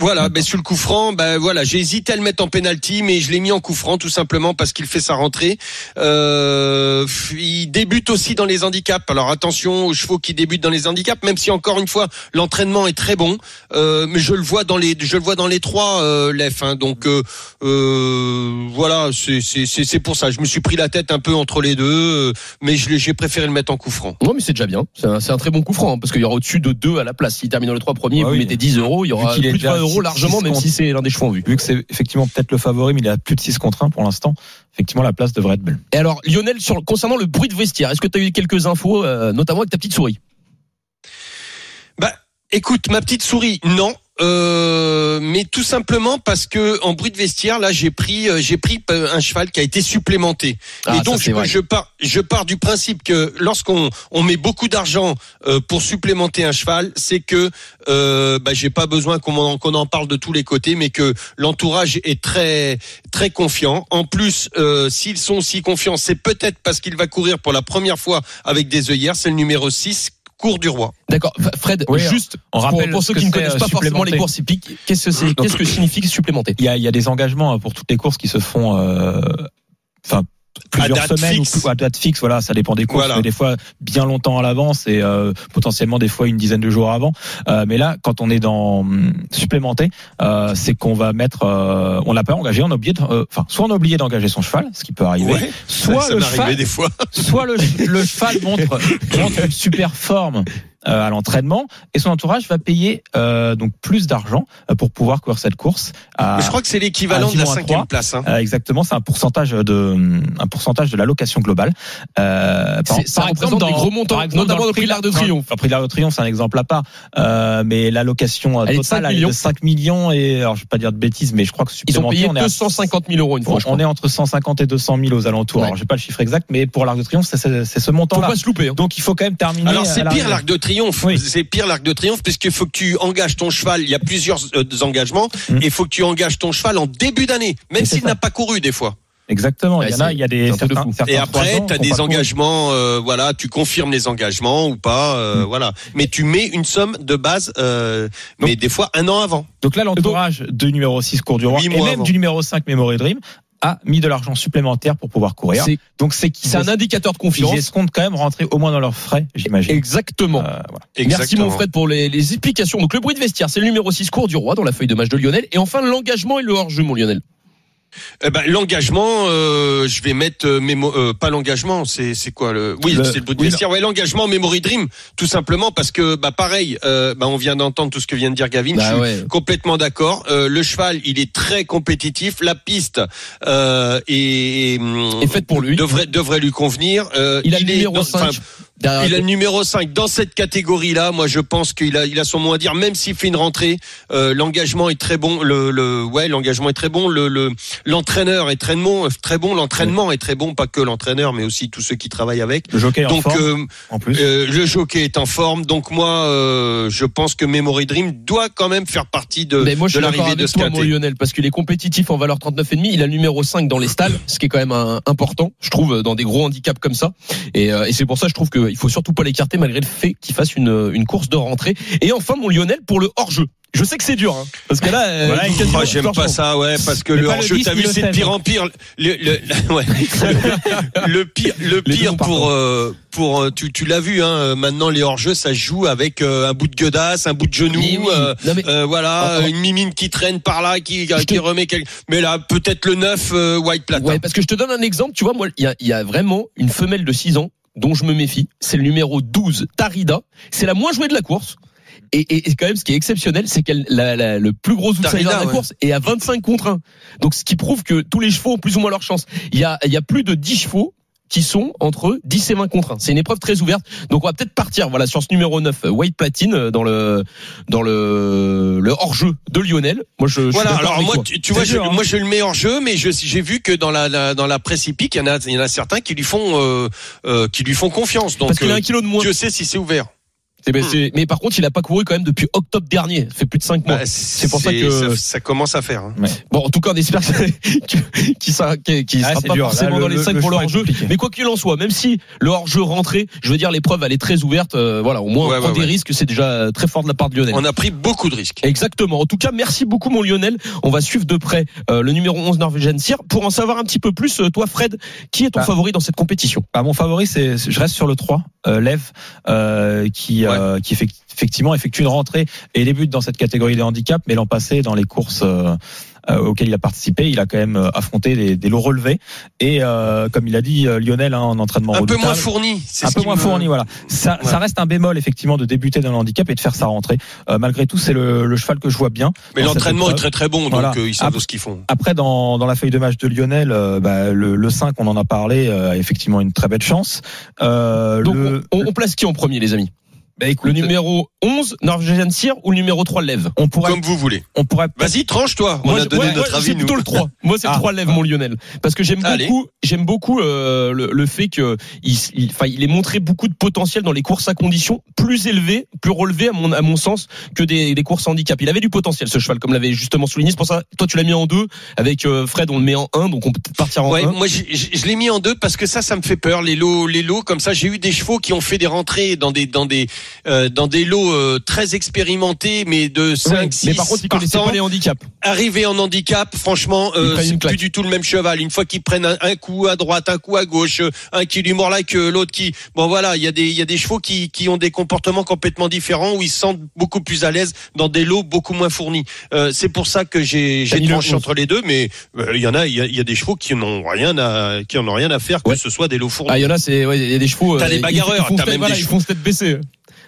Voilà, ben sur le coup franc, ben voilà, j'ai hésité à le mettre en penalty, mais je l'ai mis en coup franc tout simplement parce qu'il fait sa rentrée. Euh, il débute aussi dans les handicaps. Alors attention aux chevaux qui débutent dans les handicaps, même si encore une fois l'entraînement est très bon. Euh, mais je le vois dans les, je le vois dans les trois euh, Lef. hein. donc euh, euh, voilà, c'est c'est c'est c'est pour ça. Je me suis pris la tête un peu entre les deux, euh, mais j'ai préféré le mettre en coup franc. Non, mais c'est déjà bien. C'est un, c'est un très bon coup franc, hein, parce qu'il y aura au-dessus de 2 à la place. S'il termine dans les trois premiers, Ah vous oui. mettez 10 euros, il y aura Vu qu'il est plus de 20 déjà euros largement, même si c'est l'un des chevaux en vue. Vu que c'est effectivement peut-être le favori, mais il est à plus de 6 contre 1 pour l'instant. Effectivement, la place devrait être belle. Et alors, Lionel, sur, concernant le bruit de vestiaire, est-ce que tu as eu quelques infos, euh, notamment avec ta petite souris? Bah, écoute, ma petite souris, non. Euh, mais tout simplement parce que en bruit de vestiaire, là, j'ai pris, euh, j'ai pris euh, un cheval qui a été supplémenté. Ah, et donc, ça, c'est je, pars, je pars du principe que lorsqu'on on met beaucoup d'argent euh, pour supplémenter un cheval, c'est que euh, bah, j'ai pas besoin qu'on en, qu'on en parle de tous les côtés, mais que l'entourage est très très confiant. En plus, euh, s'ils sont si confiants, c'est peut-être parce qu'il va courir pour la première fois avec des œillères. C'est le numéro 6 Cours du Roi. D'accord. Fred, Oui, juste on pour, rappelle pour ceux ce qui ne connaissent euh, pas forcément les courses hippiques, qu'est-ce que c'est, qu'est-ce que signifie supplémenter? Il y a, il y a des engagements hein, pour toutes les courses qui se font, euh, enfin plusieurs date semaines fixe. ou à date fixe. Voilà, ça dépend des courses, Voilà. mais des fois bien longtemps à l'avance et euh, potentiellement des fois une dizaine de jours avant. Euh, mais là, quand on est dans hum, supplémenté, euh, c'est qu'on va mettre, euh, on l'a pas engagé, on a oublié, euh, enfin soit on a oublié d'engager son cheval, ce qui peut arriver, Ouais, soit ça le m'est arrivé cheval, des fois. soit le, le cheval montre, montre une super forme à l'entraînement et son entourage va payer euh, donc plus d'argent euh, pour pouvoir courir cette course. À, je crois que c'est l'équivalent de la à 10-3. cinquième place. Hein. euh, exactement, c'est un pourcentage de un pourcentage de l'allocation globale. Euh, par, par représente exemple, des gros montants, par exemple, notamment dans le prix de l'Arc de dans- Triomphe. Le prix de l'Arc de Triomphe, c'est un exemple à part. Euh, mais l'allocation euh, totale 5 elle est millions. de 5 millions et alors je vais pas dire de bêtises, mais je crois que Ils ont payé on est à 250 000 euros une fois. on crois. est entre 150 et 200 000 aux alentours. Ouais. Alors, j'ai pas le chiffre exact, mais pour l'Arc de Triomphe, c'est ce Faut montant-là. pas se louper. hein. Donc, il faut quand même terminer. Alors c'est pire l'arc de triomphe. Oui. C'est pire l'arc de triomphe puisqu'il faut que tu engages ton cheval. Il y a plusieurs euh, engagements Mm. et il faut que tu engages ton cheval en début d'année, même s'il n'a pas couru des fois. Exactement. Il y en a, il y a des de certains, Et après, tu as des engagements, euh, voilà, tu confirmes les engagements ou pas, euh, Mm. voilà. Mais tu mets une somme de base, euh, mais des fois un an avant. Donc là, l'entourage du numéro 6 Cours du Roi et même avant. du numéro 5 Memory Dream a mis de l'argent supplémentaire pour pouvoir courir. C'est- Donc c'est C'est un indicateur de ils confiance. escomptent quand même rentrer au moins dans leurs frais, j'imagine. Exactement. Euh, voilà. Merci Exactement. mon Fred pour les, les explications. Donc le bruit de vestiaire, c'est le numéro 6 cours du roi dans la feuille de match de Lionel. Et enfin l'engagement et le hors-jeu, mon Lionel. Eh ben, l'engagement, euh, je vais mettre euh, mémo- euh, pas l'engagement, c'est c'est quoi le Oui, c'est le bout de oui, vestiaire. Ouais, l'engagement Memory Dream, tout simplement parce que bah pareil, euh, bah on vient d'entendre tout ce que vient de dire Gavin. Bah je suis ouais. complètement d'accord. Euh, le cheval, il est très compétitif. La piste euh, est, Et faites pour lui. devrait devrait lui convenir. Euh, Il a le est numéro dans- 5. Il a le numéro 5 dans cette catégorie-là. Moi, je pense qu'il a, il a son mot à dire, même s'il fait une rentrée. Euh, l'engagement est très bon. Le, le, ouais, l'engagement est très bon. Le, le, l'entraîneur est très bon, très bon. L'entraînement est très bon, pas que l'entraîneur, mais aussi tous ceux qui travaillent avec. Le jockey est en Donc, forme, euh, en plus. euh, le jockey est en forme. Donc moi, euh, je pense que Memory Dream doit quand même faire partie de, Mais moi, je de l'arrivée de ce quintet. Lionel, parce qu'il est compétitif en valeur 39,5. Il a le numéro 5 dans les stalles, ce qui est quand même un- important, je trouve, dans des gros handicaps comme ça. Et, euh, et c'est pour ça, je trouve qu'il faut surtout pas l'écarter, malgré le fait qu'il fasse une, une course de rentrée. Et enfin, mon Lionel, pour le hors-jeu. Je sais que c'est dur, hein, parce que là, euh, Voilà, il il- Moi, j'aime pas ça, ouais, parce que Mais le hors-jeu, 10 t'as vu, c'est de 16, pire en pire. Le, le, ouais. le, pire, le pire pour, euh, pour, euh, tu, tu l'as vu, hein, euh, maintenant les hors-jeux, ça se joue avec euh, un bout de gueudasses, un bout de genou, oui. euh, Non, mais- euh, voilà, une mimine qui traîne par là, qui, qui te- remet quelque... Mais là, peut-être le 9 euh, White Platin. Ouais, parce que je te donne un exemple, tu vois, moi, il y a, il y a vraiment une femelle de 6 ans dont je me méfie. C'est le numéro 12, Tarida. C'est la moins jouée de la course. Et, et, et quand même, ce qui est exceptionnel, c'est qu'elle la, la- le plus gros outsider de la ouais. course est à 25 contre 1. Donc, ce qui prouve que tous les chevaux ont plus ou moins leur chance. Il y a, il y a plus de 10 chevaux qui sont entre 10 et 20 contre 1. C'est une épreuve très ouverte. Donc on va peut-être partir voilà sur ce numéro 9 euh, White Platine euh, dans le dans le le hors-jeu de Lionel. Moi je, je suis Voilà, d'accord alors moi, tu, tu vois, je, hein. moi je le mets en jeu, mais je- j'ai vu que dans la, la- dans la presse hippique, il y en a, il y en a certains qui lui font, euh, euh, qui lui font confiance. Donc, parce qu'il a euh, un kilo de moins. Dieu sait si c'est ouvert. Eh ben, c'est- mais par contre, il a pas couru quand même depuis octobre dernier. Ça fait plus de 5 mois. Bah, c'est pour ça que- ça, ça commence à faire. hein. Bon, en tout cas, on espère qu'il sera, Ah, pas dur. Là, forcément le- dans les le- 5 le pour le hors-jeu. Mais quoi qu'il en soit, même si le hors-jeu rentrait, je veux dire, l'épreuve, elle est très ouverte. euh, voilà, au moins, Ouais, on prend ouais, des ouais. risques. C'est déjà très fort de la part de Lionel. On a pris beaucoup de risques. Exactement. En tout cas, merci beaucoup, mon Lionel. On va suivre de près euh, le numéro 11 Norwegian Cyr. Pour en savoir un petit peu plus, euh, toi, Fred, qui est ton Ah. favori dans cette compétition? Bah, mon favori, c'est, je reste sur le 3, euh, Lev, euh, qui, euh, qui effect- effectivement effectue une rentrée et débute dans cette catégorie des handicaps, mais l'an passé, dans les courses euh, auxquelles il a participé, il a quand même euh, affronté des, des lots relevés. Et euh, comme il a dit euh, Lionel, hein, en entraînement Un peu moins fourni. c'est un peu moins me- fourni, voilà. Ça, Ouais. ça reste un bémol effectivement de débuter dans le handicap et de faire sa rentrée. Euh, malgré tout, c'est le, le cheval que je vois bien. Mais l'entraînement est très très bon, donc Voilà. euh, ils savent Après- ce qu'ils font. Après, dans, dans la feuille de match de Lionel, euh, bah, le, le 5, on en a parlé, euh, a effectivement une très belle chance. Euh, Donc, le, on, on place qui en premier, les amis? Bah, écoute, Le numéro 11, Norwegian Sear ou le numéro 3, Lève on pourrait, Comme vous voulez. on pourrait Vas-y, tranche-toi. On Moi, a donné notre moi, avis, c'est plutôt le 3. Moi, c'est le Ah. 3 lève, mon Lionel. Parce que j'aime beaucoup, j'aime beaucoup euh, le, le fait que il, il, enfin, il ait montré beaucoup de potentiel dans les courses à conditions plus élevées, plus relevées à mon, à mon sens que des, des courses à handicap. Il avait du potentiel, ce cheval, comme l'avait justement souligné. C'est pour ça, toi, tu l'as mis en 2. Avec euh, Fred, on le met en 1, donc on peut peut-être partir en Ouais, 1. moi je, je- je l'ai mis en deux parce que ça, ça me fait peur. Les lots, les lots comme ça. J'ai eu des chevaux qui ont fait des rentrées dans des dans des euh, dans des lots euh, très expérimentés, mais de 5 Ouais, 6 mais par contre, il connaissait pas les handicaps. Arrivé en handicap, franchement, Ils euh, c'est plus du tout le même cheval. Une fois qu'ils prennent un, un coup à droite, un coup à gauche, euh, un qui lui mord la queue, l'autre qui, bon voilà, il y a des il y a des chevaux qui qui ont des comportements complètement différents où ils se sentent beaucoup plus à l'aise dans des lots beaucoup moins fournis. Euh, c'est pour ça que j'ai j'ai tranché 11. entre les deux, mais il y en a il y a, y a des chevaux qui n'ont rien à qui en ont rien à faire que Ouais. ce soit des lots fournis. Ah, il y en a, c'est, ouais, il y a des chevaux. T'as des ils- bagarreurs, ils t'as même voilà, des ils chevaux. font tête baissée.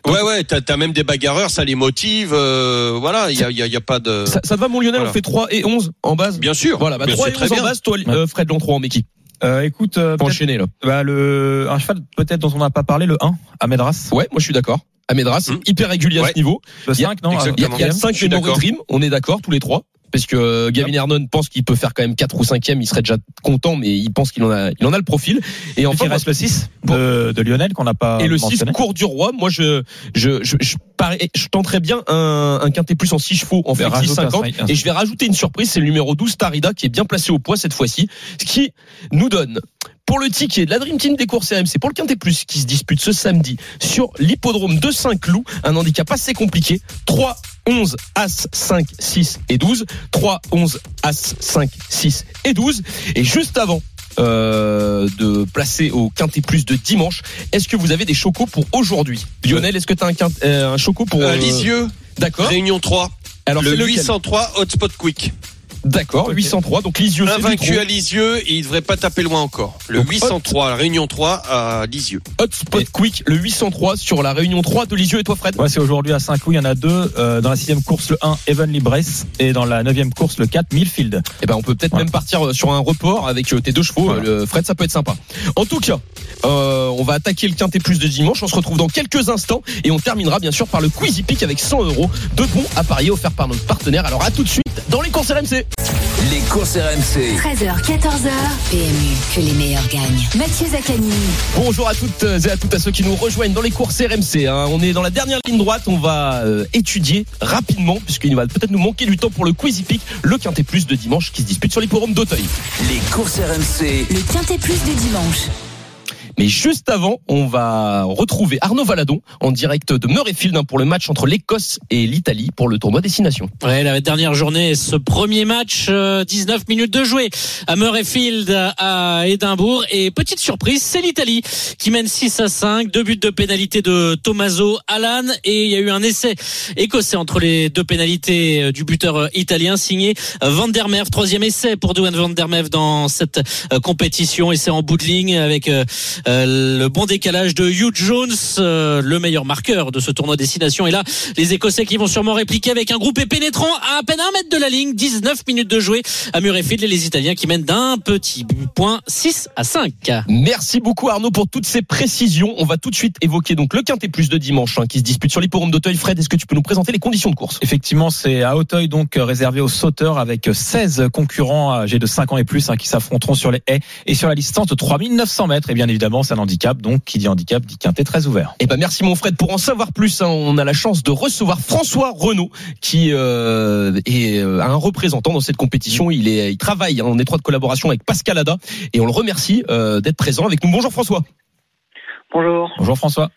Ouais ouais, t'as as même des bagarreurs, ça les motive. euh, voilà, il y a, y a y a pas de. Ça, ça te va, mon Lionel? Voilà. On fait 3 et 11 en base? Bien sûr. Voilà, bah, bien 3 sûr, et très 11 en bien. base, toi, euh, Fred Lon 3 en Meki. Euh, écoute, euh, enchaîner, là. bah, le, un cheval peut-être dont on n'a pas parlé, le 1, à Medras. Ouais, moi, je suis d'accord. Amédras, Hum. hyper régulier à Ouais. ce niveau. Le Il y a- 5, non. Il y a, il y a le Je 5 suis Memory d'accord. Dream, on est d'accord tous les trois. Parce que euh, Gavin Hernon pense qu'il peut faire quand même 4 ou 5e, il serait déjà content, mais il pense qu'il en a, il en a le profil. Et Enfin, il reste le 6 de, de Lionel qu'on n'a pas et le 6 mentionné. cours du roi, moi je je je, je, je tenterais bien un, un quintet plus en 6 chevaux en un 50 cinq, un et je vais rajouter une surprise, c'est le numéro 12 Tarida qui est bien placé au poids cette fois-ci, ce qui nous donne pour le ticket de la Dream Team des courses RMC pour le quintet plus qui se dispute ce samedi sur l'hippodrome de Saint-Cloud, un handicap assez compliqué, 3 11 As 5 6 et 12, 3 11 As 5 6 et 12 et juste avant euh, de placer au quintet plus de dimanche. Est-ce que vous avez des chocos pour aujourd'hui? Lionel, est-ce que tu as un, quint- euh, un choco pour Euh, euh, Lisieux, D'accord. Réunion 3. Alors le c'est lequel? 803 Hotspot Quick. D'accord, 803. Donc Lisieux, Invaincu à Lisieux et il devrait pas taper loin encore. Le Donc, 803, la Réunion 3 à Lisieux. Hotspot Quick, le 803 sur la réunion 3 de Lisieux et toi Fred? Ouais, c'est aujourd'hui à Saint-Cloud, il y en a deux. Euh, dans la sixième course, le 1, Evenly Brace. Et dans la neuvième course, le 4, Millfield. Eh ben on peut peut-être Voilà. même partir euh, sur un report avec euh, tes deux chevaux, Voilà. euh, le Fred, ça peut être sympa. En tout cas, euh, on va attaquer le quintet plus de dimanche. On se retrouve dans quelques instants et on terminera bien sûr par le Quizy Peak avec 100 euros de bons à parier offerts par notre partenaire. Alors à tout de suite dans les courses RMC. Les courses RMC. 13h, 14h. PMU, que les meilleurs gagnent. Mathieu Zaccani. Bonjour à toutes et à toutes à ceux qui nous rejoignent dans les courses RMC. hein. On est dans la dernière ligne droite. On va euh, étudier rapidement, puisqu'il va peut-être nous manquer du temps pour le Quizy Peak, le quintet plus de dimanche qui se dispute sur l'hippodrome d'Auteuil. Les courses RMC. Le quintet plus de dimanche. Mais juste avant, on va retrouver Arnaud Valadon en direct de Murrayfield pour le match entre l'Écosse et l'Italie pour le tournoi Destination. Ouais, la dernière journée, ce premier match, euh, 19 minutes de jouer à Murrayfield à Édimbourg. Et petite surprise, c'est l'Italie qui mène 6 à 5. Deux buts de pénalité de Tommaso Alan. Et il y a eu un essai écossais entre les deux pénalités euh, du buteur euh, italien signé euh, Van der. Troisième essai pour Duane Van der dans cette euh, compétition. Essai en bout de ligne avec euh, le bon décalage de Hugh Jones, euh, le meilleur marqueur de ce tournoi destination. Et là, les Écossais qui vont sûrement répliquer avec un groupe pénétrant à à peine un mètre de la ligne, 19 minutes de jouer à Murrayfield et les Italiens qui mènent d'un petit point 6 à 5. Merci beaucoup Arnaud pour toutes ces précisions. On va tout de suite évoquer donc le quintet plus de dimanche hein, qui se dispute sur l'hippodrome d'Auteuil. Fred, est-ce que tu peux nous présenter les conditions de course? Effectivement, c'est à Auteuil, donc réservé aux sauteurs avec 16 concurrents âgés de 5 ans et plus hein, qui s'affronteront sur les haies et sur la distance de 3900 mètres. Et bien évidemment, c'est un handicap, donc qui dit handicap dit quintet très ouvert. Eh ben merci mon Fred pour en savoir plus. hein, on a la chance de recevoir François Renaud qui euh, est euh, un représentant dans cette compétition. Il est, il travaille hein, en étroite collaboration avec Pascal Ada et on le remercie euh, d'être présent avec nous. Bonjour François. Bonjour. Bonjour François.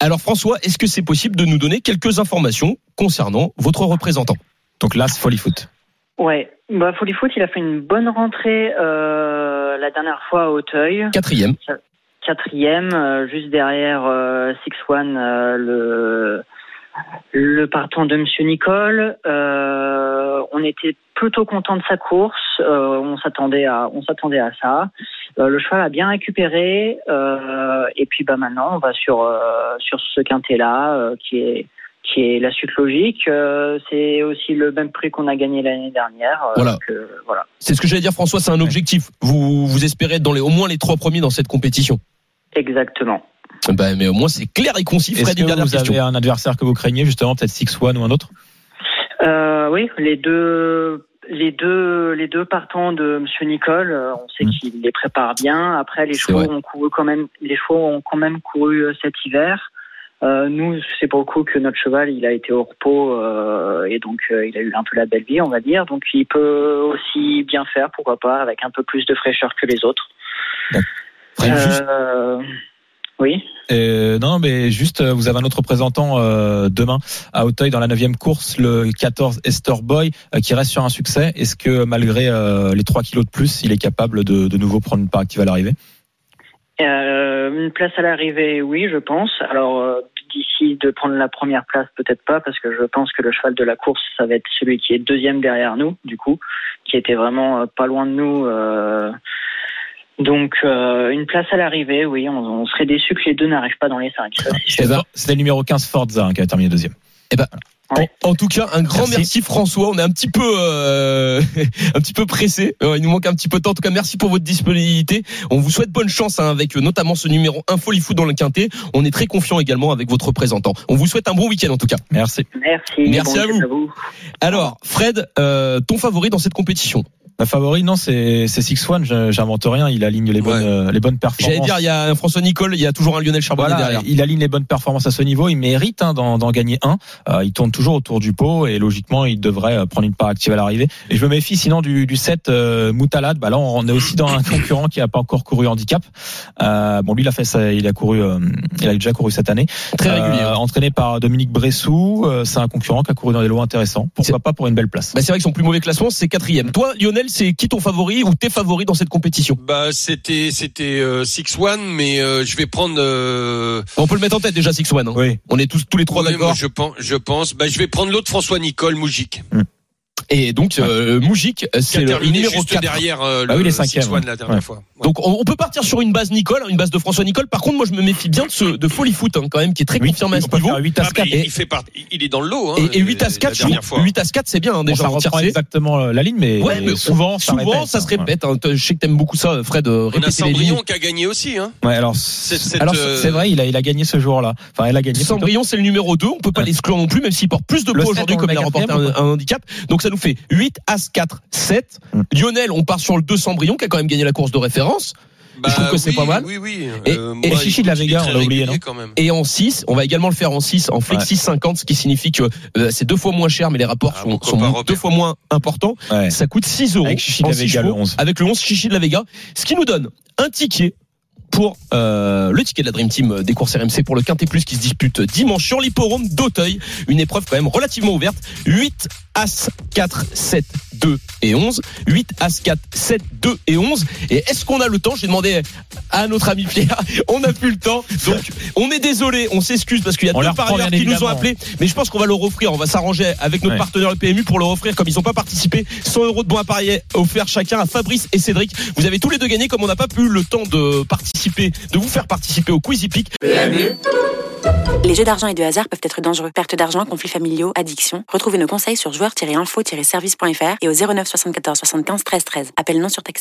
Alors François, est-ce que c'est possible de nous donner quelques informations concernant votre représentant? Donc là, c'est Folly Foot. Ouais, bah Foot, il a fait une bonne rentrée euh, la dernière fois à Auteuil. Quatrième. Quatrième, euh, juste derrière euh, Six One, euh, le le partant de Monsieur Nicole. Euh, on était plutôt content de sa course. Euh, on s'attendait à on s'attendait à ça. Euh, le cheval a bien récupéré. et puis bah maintenant on va sur sur ce quintet là qui est qui est la suite logique. C'est aussi le même prix qu'on a gagné l'année dernière. voilà. C'est ce que j'allais dire François, c'est un objectif. Vous vous espérez être dans les au moins les trois premiers dans cette compétition. Exactement. Bah, mais au moins c'est clair et concis. Est-ce Fred, que vous question. avez un adversaire que vous craignez, justement, peut-être Six One ou un autre? Euh, oui, les deux, les deux, les deux partants de Monsieur Nicole, euh, on sait Mm. qu'il les prépare bien. Après, les chevaux vrai. ont couru quand même, les chevaux ont quand même couru euh, cet hiver. Euh, nous, c'est pour le coup que notre cheval, il a été au repos euh, et donc euh, il a eu un peu la belle vie, on va dire. Donc il peut aussi bien faire, pourquoi pas, avec un peu plus de fraîcheur que les autres. Euh, oui. Euh, non, mais juste, euh, vous avez un autre représentant euh, demain à Auteuil dans la 9 course, le 14 Esther Boy, euh, qui reste sur un succès. Est-ce que malgré les 3 kilos de plus, il est capable de, de nouveau prendre une part active à l'arrivée? Une place à l'arrivée, oui, je pense. Alors d'ici de prendre la première place, peut-être pas, parce que je pense que le cheval de la course, ça va être celui qui est deuxième derrière nous, du coup, qui était vraiment pas loin de nous. Donc euh, une place à l'arrivée, oui, on, on serait déçu que les deux n'arrivent pas dans les cinq. c'est. Eh ben, C'était le numéro 15 Forza hein, qui a terminé deuxième. En, en tout cas, un grand merci. Merci. François. On est un petit peu, euh, un petit peu pressé. Euh, Il nous manque un petit peu de temps. En tout cas, merci pour votre disponibilité. On vous souhaite bonne chance hein, avec notamment ce numéro 1 Folie Foot dans le Quintet. On est très confiant également avec votre représentant. On vous souhaite un bon week-end en tout cas. Merci. Merci. Merci bon à vous. Alors, Fred, euh, ton favori dans cette compétition? Ma favori, non, c'est c'est Six One. J'invente rien. Il aligne les bonnes, euh, les bonnes performances. J'allais dire, il y a François Nicole, il y a toujours un Lionel Charbonnet Voilà, derrière. il aligne les bonnes performances à ce niveau. Il mérite hein, d'en gagner un. Euh, il tourne toujours autour du pot et logiquement, il devrait euh, prendre une part active à l'arrivée. Et je me méfie sinon du, du 7 euh, Moutalad. Bah là, on est aussi dans un concurrent qui a pas encore couru handicap. Euh, bon, lui, il a fait ça. Il a couru. euh, il a déjà couru cette année. Très régulier. Entraîné par Dominique Bressou. euh, c'est un concurrent qui a couru dans des lots intéressants. Pourquoi pas pour une belle place Bah, c'est vrai que son plus mauvais classement, c'est quatrième. Toi, Lionel, c'est qui ton favori ou tes favoris dans cette compétition? Bah c'était c'était euh, Six One, mais euh, je vais prendre. euh, On peut le mettre en tête déjà, Six One. hein. Oui. On est tous, tous les trois oui, d'accord. Je pense, je pense. Bah je vais prendre l'autre François Nicole Moujik, Et donc, euh, Moujik, qui c'est a le numéro juste 4. derrière euh, Bah oui, le les cinquièmes, One ouais. la dernière Ouais. fois. Ouais. Donc, on, on peut partir sur une base Nicole, une base de François Nicole. Par contre, moi, je me méfie bien de ce de Folie Foot, hein, quand même, qui est très Oui, confirmé à on ce niveau. faire 8 à Ah, bah, 4. il, il fait partie, il est dans le lot. Hein, Et, et 8 à la 4, je dernière trouve- fois. 8 à 4, c'est bien, hein, Bon, déjà ça reprend tiercé. exactement euh, la ligne, mais, Ouais, mais souvent, ça souvent, répète, ça se hein, ouais. répète. hein. Je sais que t'aimes beaucoup ça, Fred, euh, On a répéter les Cendrillon lignes. qui a gagné aussi. Hein. Ouais, alors c'est euh, vrai, il a, il a gagné ce jour-là. Enfin, elle a gagné. Cendrillon, c'est le numéro 2. On peut pas l'exclure non plus, même s'il porte plus de poids aujourd'hui on comme il a remporté un handicap. Donc ça nous fait 8 As 4 7. Mm. Lionel, on part sur le 2 Cendrillon qui a quand même gagné la course de référence. Bah, trouve que c'est pas mal. Oui, oui. Et- Euh, et moi, Chichi de la Vega, on l'a oublié, non quand même. Et en 6, on va également le faire en 6, en Flexis 50, ce qui signifie que euh, c'est deux fois moins cher, mais les rapports Ah, sont, deux Robert. fois moins importants. Ouais. Ça coûte 6 euros. Avec Chichi de la le chevaux, 11. Avec le 11 Chichi de la Vega. Ce qui nous donne un ticket pour euh, le ticket de la Dream Team des courses RMC pour le Quintet Plus qui se dispute dimanche sur l'hipporome d'Auteuil. Une épreuve quand même relativement ouverte. 8 As 4 7 2 et 11. 8 As 4 7 2 et 11. Et est-ce qu'on a le temps? J'ai demandé à notre ami Pierre. On n'a plus le temps. Donc on est désolé, on s'excuse parce qu'il y a On deux parieurs qui nous ont appelés. Mais je pense qu'on va leur offrir. On va s'arranger avec notre Ouais. partenaire le PMU pour leur offrir, comme ils n'ont pas participé, 100 euros de bons à parier offerts chacun à Fabrice et Cédric. Vous avez tous les deux gagné. Comme on n'a pas pu le temps de participer, de vous faire participer au Quiz Hippique. Les jeux d'argent et de hasard peuvent être dangereux. Perte d'argent, conflits familiaux, addiction. Retrouvez nos conseils sur joueurs-info-service.fr et au 09 74 75 13 13. Appel non surtaxé.